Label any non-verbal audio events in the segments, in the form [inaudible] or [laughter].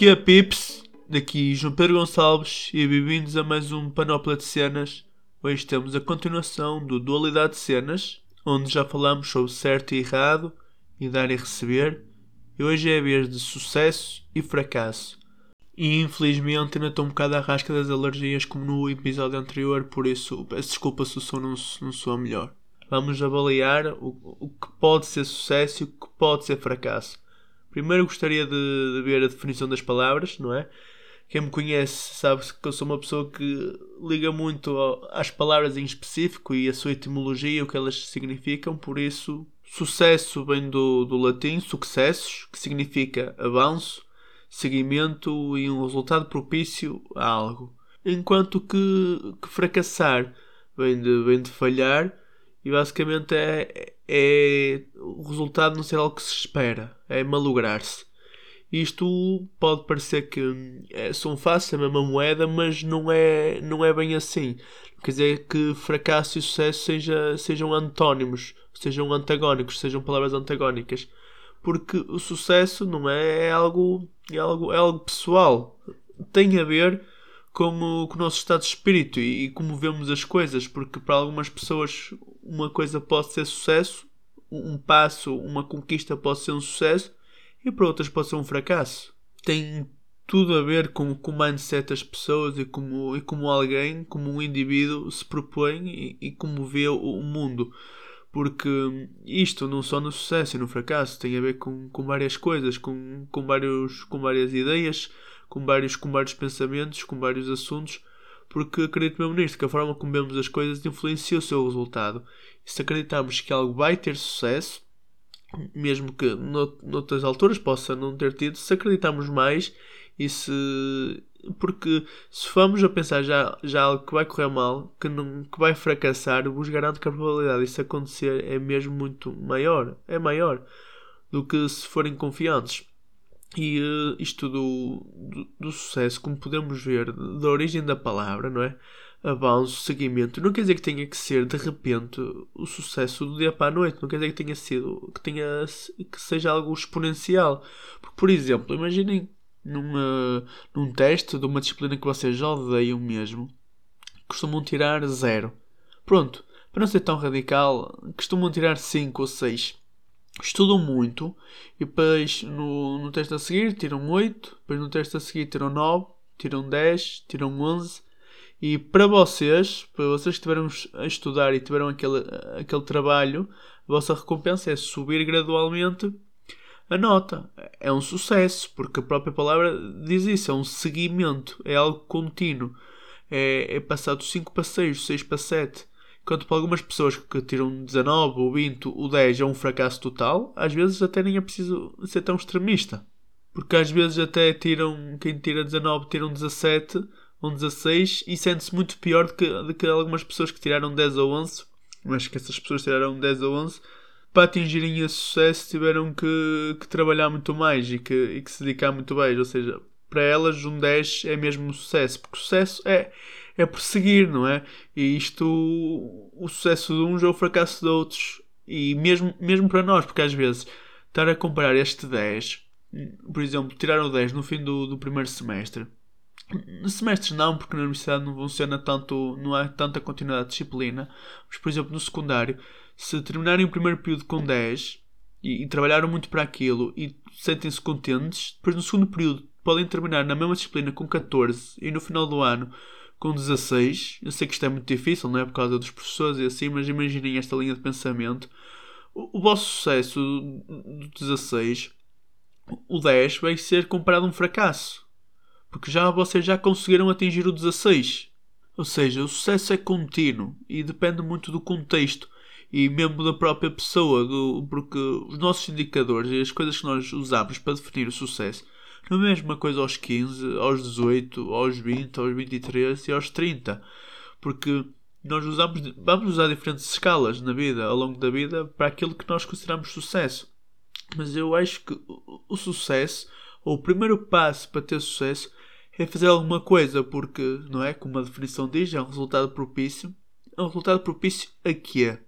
que é Pips? Daqui João Pedro Gonçalves e bem-vindos a mais um Panóplia de Cenas. Hoje temos a continuação do Dualidade de Cenas, onde já falamos sobre certo e errado, e dar e receber, e hoje é a vez de sucesso e fracasso. E infelizmente ainda estou um bocado à rasca das alergias como no episódio anterior, por isso peço desculpa se o som não, não soa melhor. Vamos avaliar o, o que pode ser sucesso e o que pode ser fracasso. Primeiro gostaria de, de ver a definição das palavras, não é? Quem me conhece sabe que eu sou uma pessoa que liga muito às palavras em específico e a sua etimologia, o que elas significam, por isso, sucesso vem do, do latim successus, que significa avanço, seguimento e um resultado propício a algo. Enquanto que, que fracassar vem de, vem de falhar e basicamente é, é o resultado não ser algo que se espera, é malograr-se. Isto pode parecer que é, são fáceis, a mesma moeda, mas não é, não é bem assim. Quer dizer que fracasso e sucesso seja, sejam antónimos, sejam antagónicos, sejam palavras antagónicas. Porque o sucesso não é, é algo, é algo, é algo pessoal. Tem a ver com o, com o nosso estado de espírito e, e como vemos as coisas. Porque para algumas pessoas uma coisa pode ser sucesso, um passo, uma conquista pode ser um sucesso e para outras pode ser um fracasso. Tem tudo a ver com, com o mindset das pessoas e como, e como alguém, como um indivíduo se propõe e, e como vê o, o, mundo. Porque isto não só no sucesso e no fracasso tem a ver com, com várias coisas, com, com, vários, com várias ideias, com vários, com vários pensamentos, com vários assuntos. Porque acredito mesmo nisto, que a forma como vemos as coisas influencia o seu resultado. E se acreditarmos que algo vai ter sucesso, mesmo que noutras alturas possa não ter tido, se acreditarmos mais e se. Porque se formos a pensar já, já algo que vai correr mal, que, não, que vai fracassar, vos garanto que a probabilidade disso acontecer é mesmo muito maior. É maior do que se forem confiantes. E uh, isto do, do, do, sucesso, como podemos ver, da origem da palavra, não é? avanço, seguimento, não quer dizer que tenha que ser de repente o sucesso do dia para a noite, não quer dizer que tenha sido, que tenha que seja algo exponencial. Porque, por exemplo, imaginem numa, num teste de uma disciplina que vocês odeiam mesmo, costumam tirar zero. Pronto, para não ser tão radical, costumam tirar 5 ou 6. Estudam muito e depois no, no teste a seguir tiram 8, depois no teste a seguir tiram 9, tiram 10, tiram 11 e para vocês, para vocês que estiveram a estudar e tiveram aquele, aquele trabalho, a vossa recompensa é subir gradualmente a nota. É um sucesso, porque a própria palavra diz isso, é um seguimento, é algo contínuo. É, é passar do 5 para 6, 6 para 7. Enquanto para algumas pessoas que tiram 19 ou 20, o 10 é um fracasso total, às vezes até nem é preciso ser tão extremista. Porque às vezes até tiram, quem tira 19 tiram 17 um 16 e sente-se muito pior do que, do que algumas pessoas que tiraram 10 ou 11. Mas que essas pessoas tiraram 10 ou 11 para atingirem esse sucesso tiveram que, que trabalhar muito mais e que, e que se dedicar muito mais. Ou seja, para elas um 10 é mesmo um sucesso, porque o sucesso é, é prosseguir, não é? E isto, o sucesso de uns é o fracasso de outros. E mesmo, mesmo para nós, porque às vezes estar a comparar este 10, por exemplo, tirar o 10 no fim do, do primeiro semestre semestres não, porque na universidade não funciona tanto, não há tanta continuidade de disciplina. Mas, por exemplo, no secundário, se terminarem o primeiro período com 10 e, e trabalharam muito para aquilo e sentem-se contentes, depois no segundo período podem terminar na mesma disciplina com 14 e no final do ano com 16. Eu sei que isto é muito difícil, não é? Por causa dos professores e assim, mas imaginem esta linha de pensamento. O, o vosso sucesso do 16, o 10, vai ser comparado a um fracasso porque já vocês já conseguiram atingir o 16. Ou seja, o sucesso é contínuo e depende muito do contexto e mesmo da própria pessoa, do, porque os nossos indicadores e as coisas que nós usamos para definir o sucesso não é a mesma coisa aos 15, aos 18, aos 20, aos 23 e aos 30. Porque nós usamos, vamos usar diferentes escalas na vida, ao longo da vida, para aquilo que nós consideramos sucesso. Mas eu acho que o sucesso, ou o primeiro passo para ter sucesso, é fazer alguma coisa, porque, não é? Como a definição diz, é um resultado propício. É um resultado propício a quê?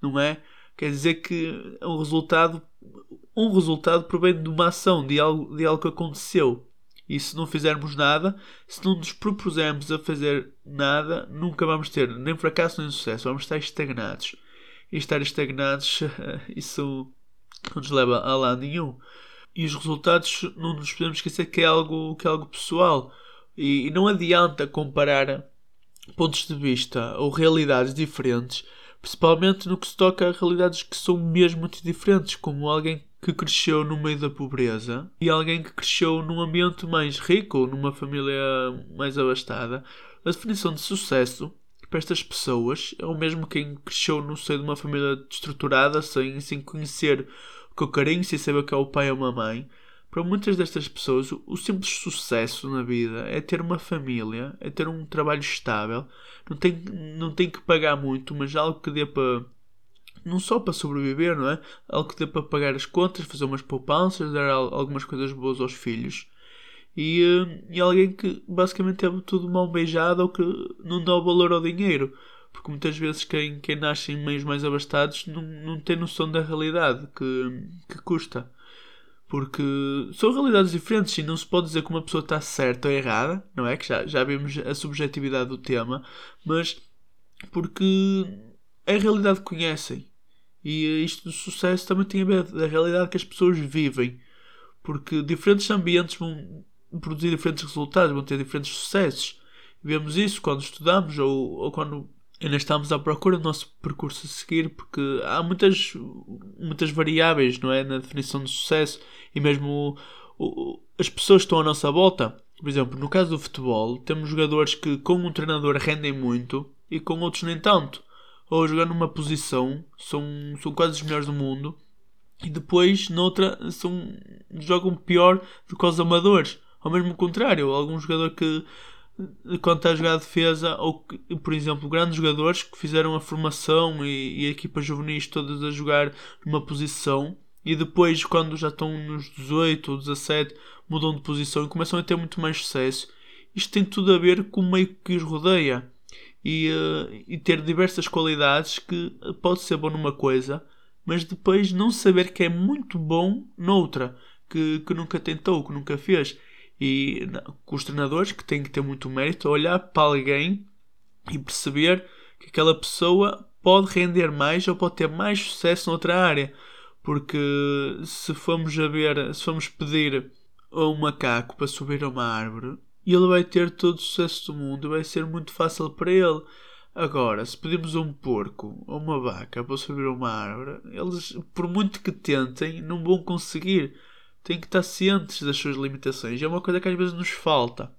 Não é? Quer dizer que um resultado, um resultado provém de uma ação, de algo, de algo que aconteceu. E se não fizermos nada, se não nos propusermos a fazer nada, nunca vamos ter nem fracasso nem sucesso. Vamos estar estagnados. E estar estagnados, [laughs] isso não nos leva a lado nenhum. E os resultados, não nos podemos esquecer que é algo, que é algo pessoal. E, e não adianta comparar pontos de vista ou realidades diferentes, principalmente no que se toca a realidades que são mesmo muito diferentes, como alguém que cresceu no meio da pobreza e alguém que cresceu num ambiente mais rico, numa família mais abastada. A definição de sucesso para estas pessoas é o mesmo quem cresceu no seio de uma família estruturada, sem, sem conhecer o que é o carinho, sem saber o que é o pai ou uma mãe. Para muitas destas pessoas, o simples sucesso na vida é ter uma família, é ter um trabalho estável. Não tem, não tem que pagar muito, mas algo que dê para. Não só para sobreviver, não é? Algo que dê para pagar as contas, fazer umas poupanças, dar algumas coisas boas aos filhos. E, eh, e alguém que basicamente teve tudo mal beijado ou que não dá o valor ao dinheiro. Porque muitas vezes quem, quem nasce em meios mais abastados não, não tem noção da realidade que, que custa. Porque são realidades diferentes e não se pode dizer que uma pessoa está certa ou errada, não é? Que já, já vimos a subjetividade do tema, mas porque é a realidade que conhecem. E isto do sucesso também tem a ver da realidade que as pessoas vivem. Porque diferentes ambientes vão produzir diferentes resultados, vão ter diferentes sucessos. Vemos isso quando estudamos ou, ou quando ainda estamos à procura do nosso percurso a seguir, porque há muitas, muitas variáveis não é, na definição de sucesso e mesmo o, o, as pessoas que estão à nossa volta. Por exemplo, no caso do futebol, temos jogadores que com um treinador rendem muito e com outros nem tanto. Ou jogando numa posição, são, são quase os melhores do mundo, e depois noutra são, jogam pior do que os amadores. Ou mesmo contrário, algum jogador que quando está a jogar a defesa, ou por exemplo, grandes jogadores que fizeram a formação e, e a equipa juvenis todas a jogar numa posição e depois, quando já estão nos 18 ou 17, mudam de posição e começam a ter muito mais sucesso. Isto tem tudo a ver com o meio que os rodeia e, uh, e ter diversas qualidades que pode ser bom numa coisa, mas depois não saber que é muito bom noutra, que, que nunca tentou, que nunca fez. E com os treinadores, que têm que ter muito mérito, olhar para alguém e perceber que aquela pessoa pode render mais ou pode ter mais sucesso noutra área. Porque se formos a ver, se formos pedir a um macaco para subir a uma árvore, ele vai ter todo o sucesso do mundo e vai ser muito fácil para ele. Agora, se pedimos a um porco ou uma vaca para subir a uma árvore, eles, por muito que tentem, não vão conseguir têm que estar cientes das suas limitações. É uma coisa que às vezes nos falta.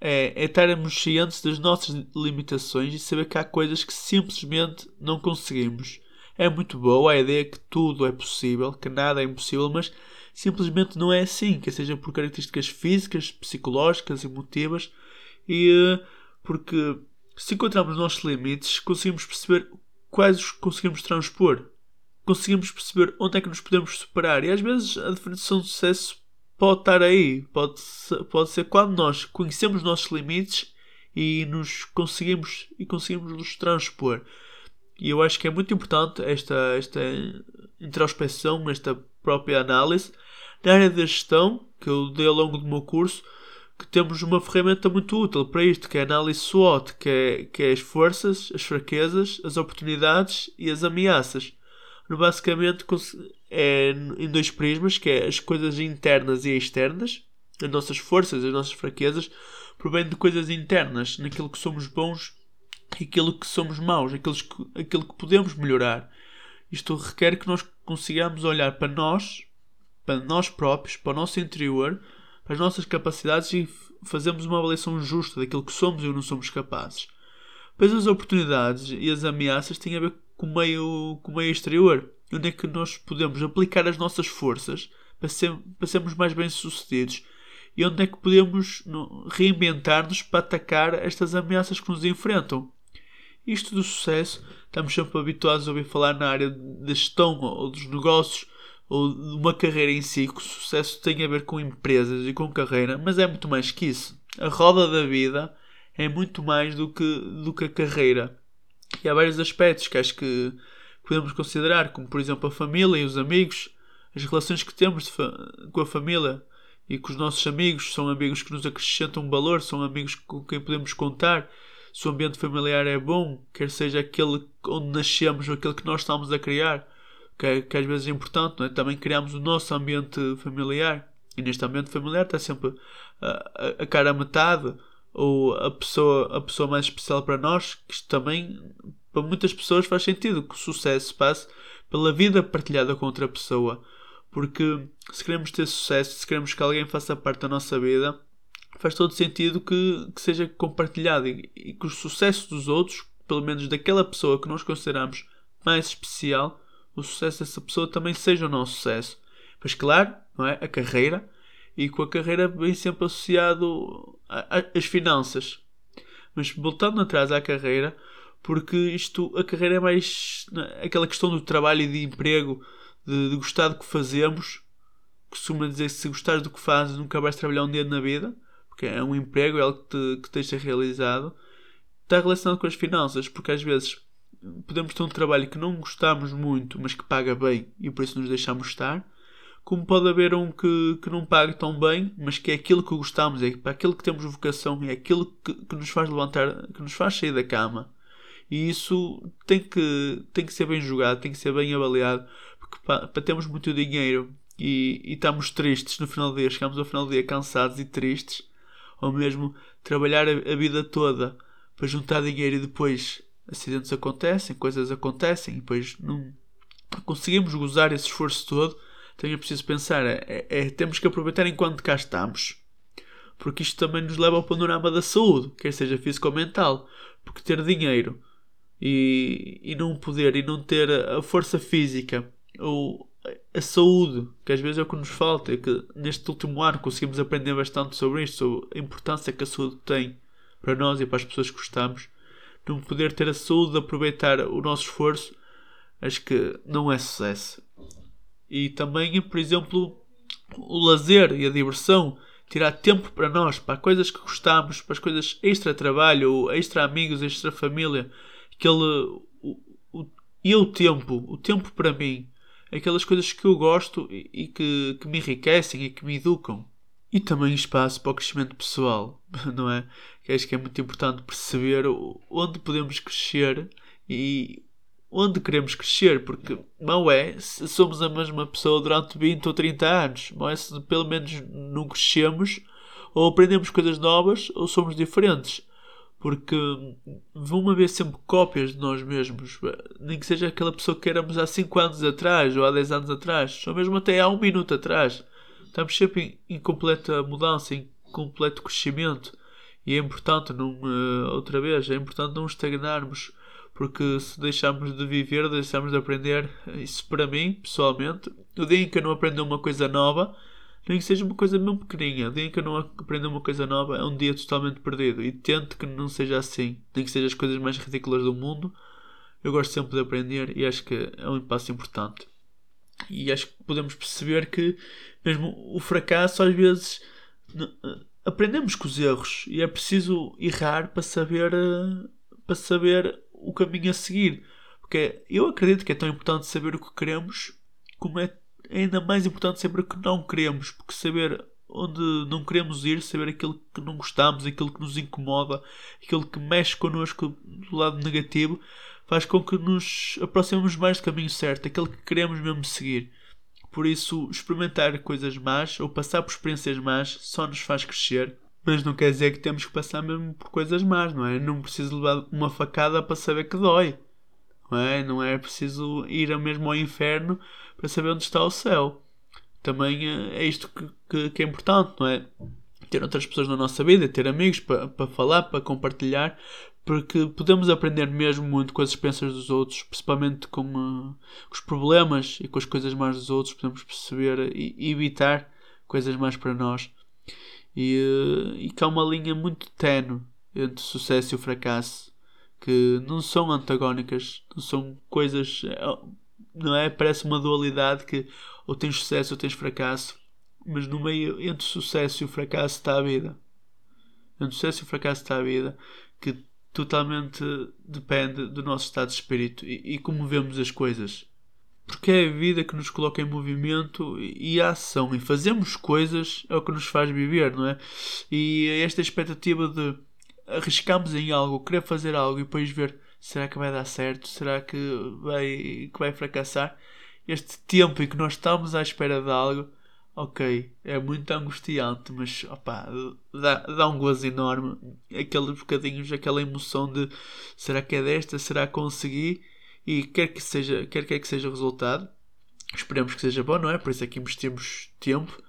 É, é estarmos cientes das nossas limitações e saber que há coisas que simplesmente não conseguimos. É muito boa a ideia que tudo é possível, que nada é impossível, mas simplesmente não é assim, que seja por características físicas, psicológicas, emotivas, e eh, porque se encontrarmos os nossos limites, conseguimos perceber quais os conseguimos transpor conseguimos perceber onde é que nos podemos superar. E às vezes a definição de sucesso pode estar aí. Pode ser, pode ser quando nós conhecemos os nossos limites e nos conseguimos e conseguimos nos transpor. E eu acho que é muito importante esta, esta introspeção, esta própria análise. Na área da gestão, que eu dei ao longo do meu curso, que temos uma ferramenta muito útil para isto, que é a análise SWOT, que é, que é as forças, as fraquezas, as oportunidades e as ameaças basicamente é em dois prismas, que é as coisas internas e externas, as nossas forças, as nossas fraquezas, provém de coisas internas, naquilo que somos bons e aquilo que somos maus, aquilo que, aquilo que podemos melhorar. Isto requer que nós consigamos olhar para nós, para nós próprios, para o nosso interior, para as nossas capacidades e fazermos uma avaliação justa daquilo que somos e não somos capazes. Pois as oportunidades e as ameaças têm a ver com o meio, com o meio exterior, onde é que nós podemos aplicar as nossas forças para, ser, para sermos mais bem-sucedidos e onde é que podemos reinventar-nos para atacar estas ameaças que nos enfrentam. Isto do sucesso, estamos sempre habituados a ouvir falar na área da gestão ou dos negócios ou de uma carreira em si, que o sucesso tem a ver com empresas e com carreira, mas é muito mais que isso. A roda da vida é muito mais do que, do que a carreira. E há vários aspectos que acho que, podemos considerar, como por exemplo a família e os amigos, as relações que temos com a família e com os nossos amigos, são amigos que nos acrescentam valor, são amigos com quem podemos contar. Se o ambiente familiar é bom, quer seja aquele onde nascemos ou aquele que nós estamos a criar, que, é, que às vezes é importante, é? também criamos o nosso ambiente familiar. E neste ambiente familiar está sempre a, a, a cara metade ou a pessoa, a pessoa mais especial para nós, que também para muitas pessoas faz sentido que o sucesso passe pela vida partilhada com outra pessoa. Porque se queremos ter sucesso, se queremos que alguém faça parte da nossa vida, faz todo sentido que, que seja compartilhado e, e que o sucesso dos outros, pelo menos daquela pessoa que nós consideramos mais especial, o sucesso dessa pessoa também seja o nosso sucesso. Mas claro, não é? A carreira, e com a carreira vem sempre associado às finanças. Mas voltando atrás à carreira, porque isto, a carreira é mais é? aquela questão do trabalho e de emprego, de, de gostar do que fazemos. Costuma dizer que se gostares do que fazes, nunca vais trabalhar um dia na vida, porque é um emprego, é algo que te, que te realizado. Está relacionado com as finanças, porque às vezes podemos ter um trabalho que não gostamos muito, mas que paga bem e por isso nos deixamos estar. Como pode haver um que, que não paga tão bem, mas que é aquilo que gostamos, é para aquilo que temos vocação, é aquilo que, que nos faz levantar, que nos faz sair da cama. E isso tem que, tem que ser bem julgado, tem que ser bem avaliado, porque para, para termos muito dinheiro e, e estamos tristes no final do dia, chegamos ao final do dia cansados e tristes, ou mesmo trabalhar a, a vida toda para juntar dinheiro e depois acidentes acontecem, coisas acontecem e depois não conseguimos gozar esse esforço todo, então é preciso pensar, é, é, temos que aproveitar enquanto cá estamos. Porque isto também nos leva ao panorama da saúde, quer seja físico ou mental. Porque ter dinheiro e, e não poder e não ter a força física ou a saúde, que às vezes é o que nos falta, é que neste último ano conseguimos aprender bastante sobre isto, sobre a importância que a saúde tem para nós e para as pessoas que gostamos. Não poder ter a saúde de aproveitar o nosso esforço, acho que não é sucesso. E também, por exemplo, o lazer e a diversão, tirar tempo para nós, para coisas que gostamos, para as coisas extra trabalho, extra amigos, extra família, aquele o, o, e o tempo, o tempo para mim, aquelas coisas que eu gosto e, e que, que me enriquecem e que me educam. E também espaço para o crescimento pessoal, [laughs] não é? Que acho que é muito importante perceber onde podemos crescer e onde queremos crescer, porque não é se somos a mesma pessoa durante 20 ou 30 anos, não é se pelo menos não crescemos ou aprendemos coisas novas ou somos diferentes. Porque vão haver sempre cópias de nós mesmos, nem que seja aquela pessoa que éramos há 5 anos atrás ou há 10 anos atrás, ou mesmo até há um minuto atrás. Estamos sempre em, em completa mudança, em completo crescimento. E é importante, não, uh, outra vez, é importante não estagnarmos porque se deixarmos de viver, deixarmos de aprender, isso para mim, pessoalmente, o dia em que eu não aprender uma coisa nova, nem que seja uma coisa mesmo pequeninha, o dia em que eu não aprender uma coisa nova é um dia totalmente perdido e tento que não seja assim, nem que sejam as coisas mais ridículas do mundo. Eu gosto sempre de aprender e acho que é um passo importante. E acho que podemos perceber que mesmo o fracasso às vezes aprendemos com os erros e é preciso errar para saber eh, para saber o caminho a seguir. Porque eu acredito que é tão importante saber o que queremos, como é ainda mais importante saber o que não queremos. Porque saber onde não queremos ir, saber aquilo que não gostamos, aquilo que nos incomoda, aquilo que mexe connosco do lado negativo, faz com que nos aproximemos mais do caminho certo, aquele que queremos mesmo seguir. Por isso, experimentar coisas más ou passar por experiências más só nos faz crescer mas não quer dizer que temos que passar mesmo por coisas más, não é? Não preciso levar uma facada para saber que dói. Não é? Não é preciso ir mesmo ao inferno para saber onde está o céu. Também eh, é isto que, que, que é importante, não é? Ter outras pessoas na nossa vida, ter amigos para, para falar, para compartilhar, porque podemos aprender mesmo muito com as experiências dos outros, principalmente com, uh, os problemas e com as coisas más dos outros, podemos perceber e, evitar coisas más para nós e, e que há uma linha muito tenue entre sucesso e fracasso que não são antagónicas, não são coisas, não é? Parece uma dualidade que ou tens sucesso ou tens fracasso, mas no meio entre o sucesso e o fracasso está a vida. Entre o sucesso e o fracasso está a vida, que totalmente depende do nosso estado de espírito e, e como vemos as coisas. Porque é a vida que nos coloca em movimento e a ação. E fazemos coisas é o que nos faz viver, não é? E esta expectativa de arriscarmos em algo, querer fazer algo e depois ver será que vai dar certo, será que vai, que vai fracassar. Este tempo em que nós estamos à espera de algo, ok, é muito angustiante, mas opa, dá, dá um gozo enorme. Aqueles bocadinhos, aquela emoção de será que é desta, será que consegui? E quer que seja, quer, que seja o resultado, esperemos que seja bom, não é? Por isso é que investimos tempo.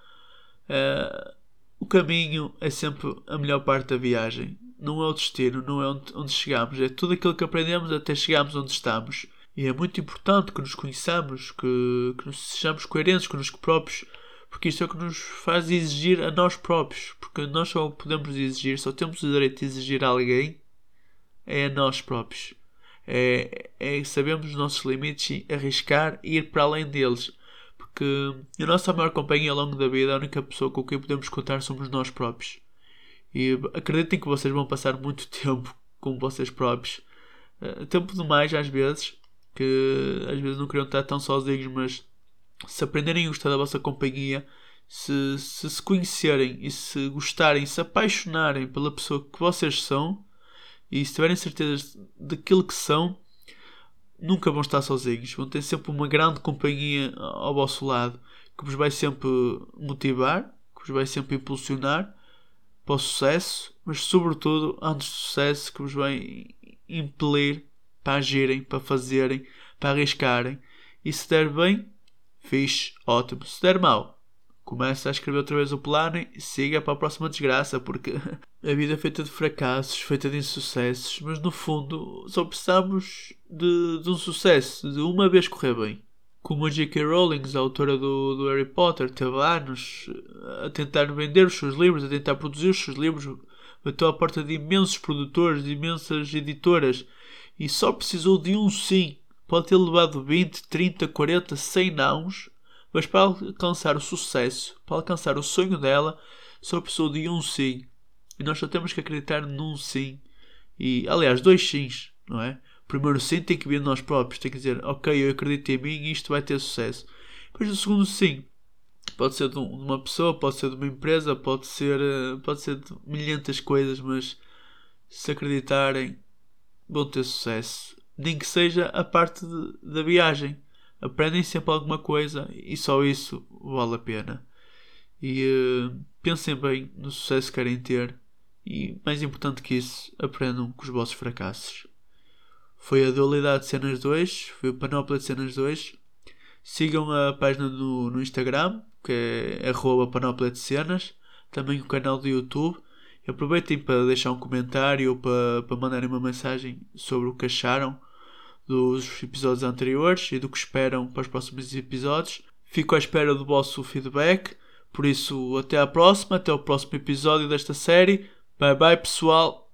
Uh, o caminho é sempre a melhor parte da viagem. Não é o destino, não é onde, onde chegamos. É tudo aquilo que aprendemos até chegarmos onde estamos. E é muito importante que nos conheçamos, que, que sejamos coerentes connosco próprios, porque isto é o que nos faz exigir a nós próprios. Porque nós só podemos exigir, só temos o direito de exigir a alguém, é a nós próprios é, é sabemos os nossos limites e arriscar e ir para além deles. Porque a nossa maior companhia ao longo da vida, a única pessoa com quem podemos contar somos nós próprios. E acreditem que vocês vão passar muito [laughs] tempo com vocês próprios. Uh, tempo demais às vezes, que às vezes não queriam estar tão sozinhos, mas se aprenderem a gostar da vossa companhia, se, se se conhecerem e se gostarem, se apaixonarem pela pessoa que vocês são, e se tiverem certeza daquilo que são, nunca vão estar sozinhos. Vão ter sempre uma grande companhia ao vosso lado que vos vai sempre motivar, que vos vai sempre impulsionar para o sucesso, mas sobretudo antes do sucesso que vos vai impelir para agirem, para fazerem, para arriscarem. E se der bem, fixe, ótimo. Se der mal, começa a escrever outra vez o plano e siga para a próxima desgraça, porque [laughs] a vida é feita de fracassos, feita de insucessos, mas no fundo só precisamos de, de um sucesso, de uma vez correr bem. Como a J.K. Rowling, a autora do, do Harry Potter, teve anos a tentar vender os seus livros, a tentar produzir os seus livros, bateu à porta de imensos produtores, de imensas editoras e só precisou de um sim. Pode ter levado 20, 30, 40, 100 nãos mas para alcançar o sucesso, para alcançar o sonho dela, só precisou de um sim. E nós só temos que acreditar num sim. E, aliás, dois sims, não é? O primeiro sim tem que vir de nós próprios, tem que dizer, ok, eu acredito em mim e isto vai ter sucesso. Depois o segundo sim, pode ser de, uma pessoa, pode ser de uma empresa, pode ser, eh, pode ser de milhentas coisas, mas se acreditarem, vão ter sucesso. Nem que seja a parte de, da viagem aprendem sempre alguma coisa e só isso vale a pena. E uh, pensem bem no sucesso que querem ter e, mais importante que isso, aprendam com os vossos fracassos. Foi a Dualidade de Cenas 2, foi o Panóplia de Cenas 2. Sigam a página no, no Instagram, que é arroba Panóplia de Cenas, também o canal do YouTube. aproveitem para deixar um comentário ou para, para mandarem uma mensagem sobre o que acharam dos episódios anteriores e do que esperam para os próximos episódios. Fico à espera do vosso feedback. Por isso, até à próxima, até o próximo episódio desta série. Bye bye, pessoal!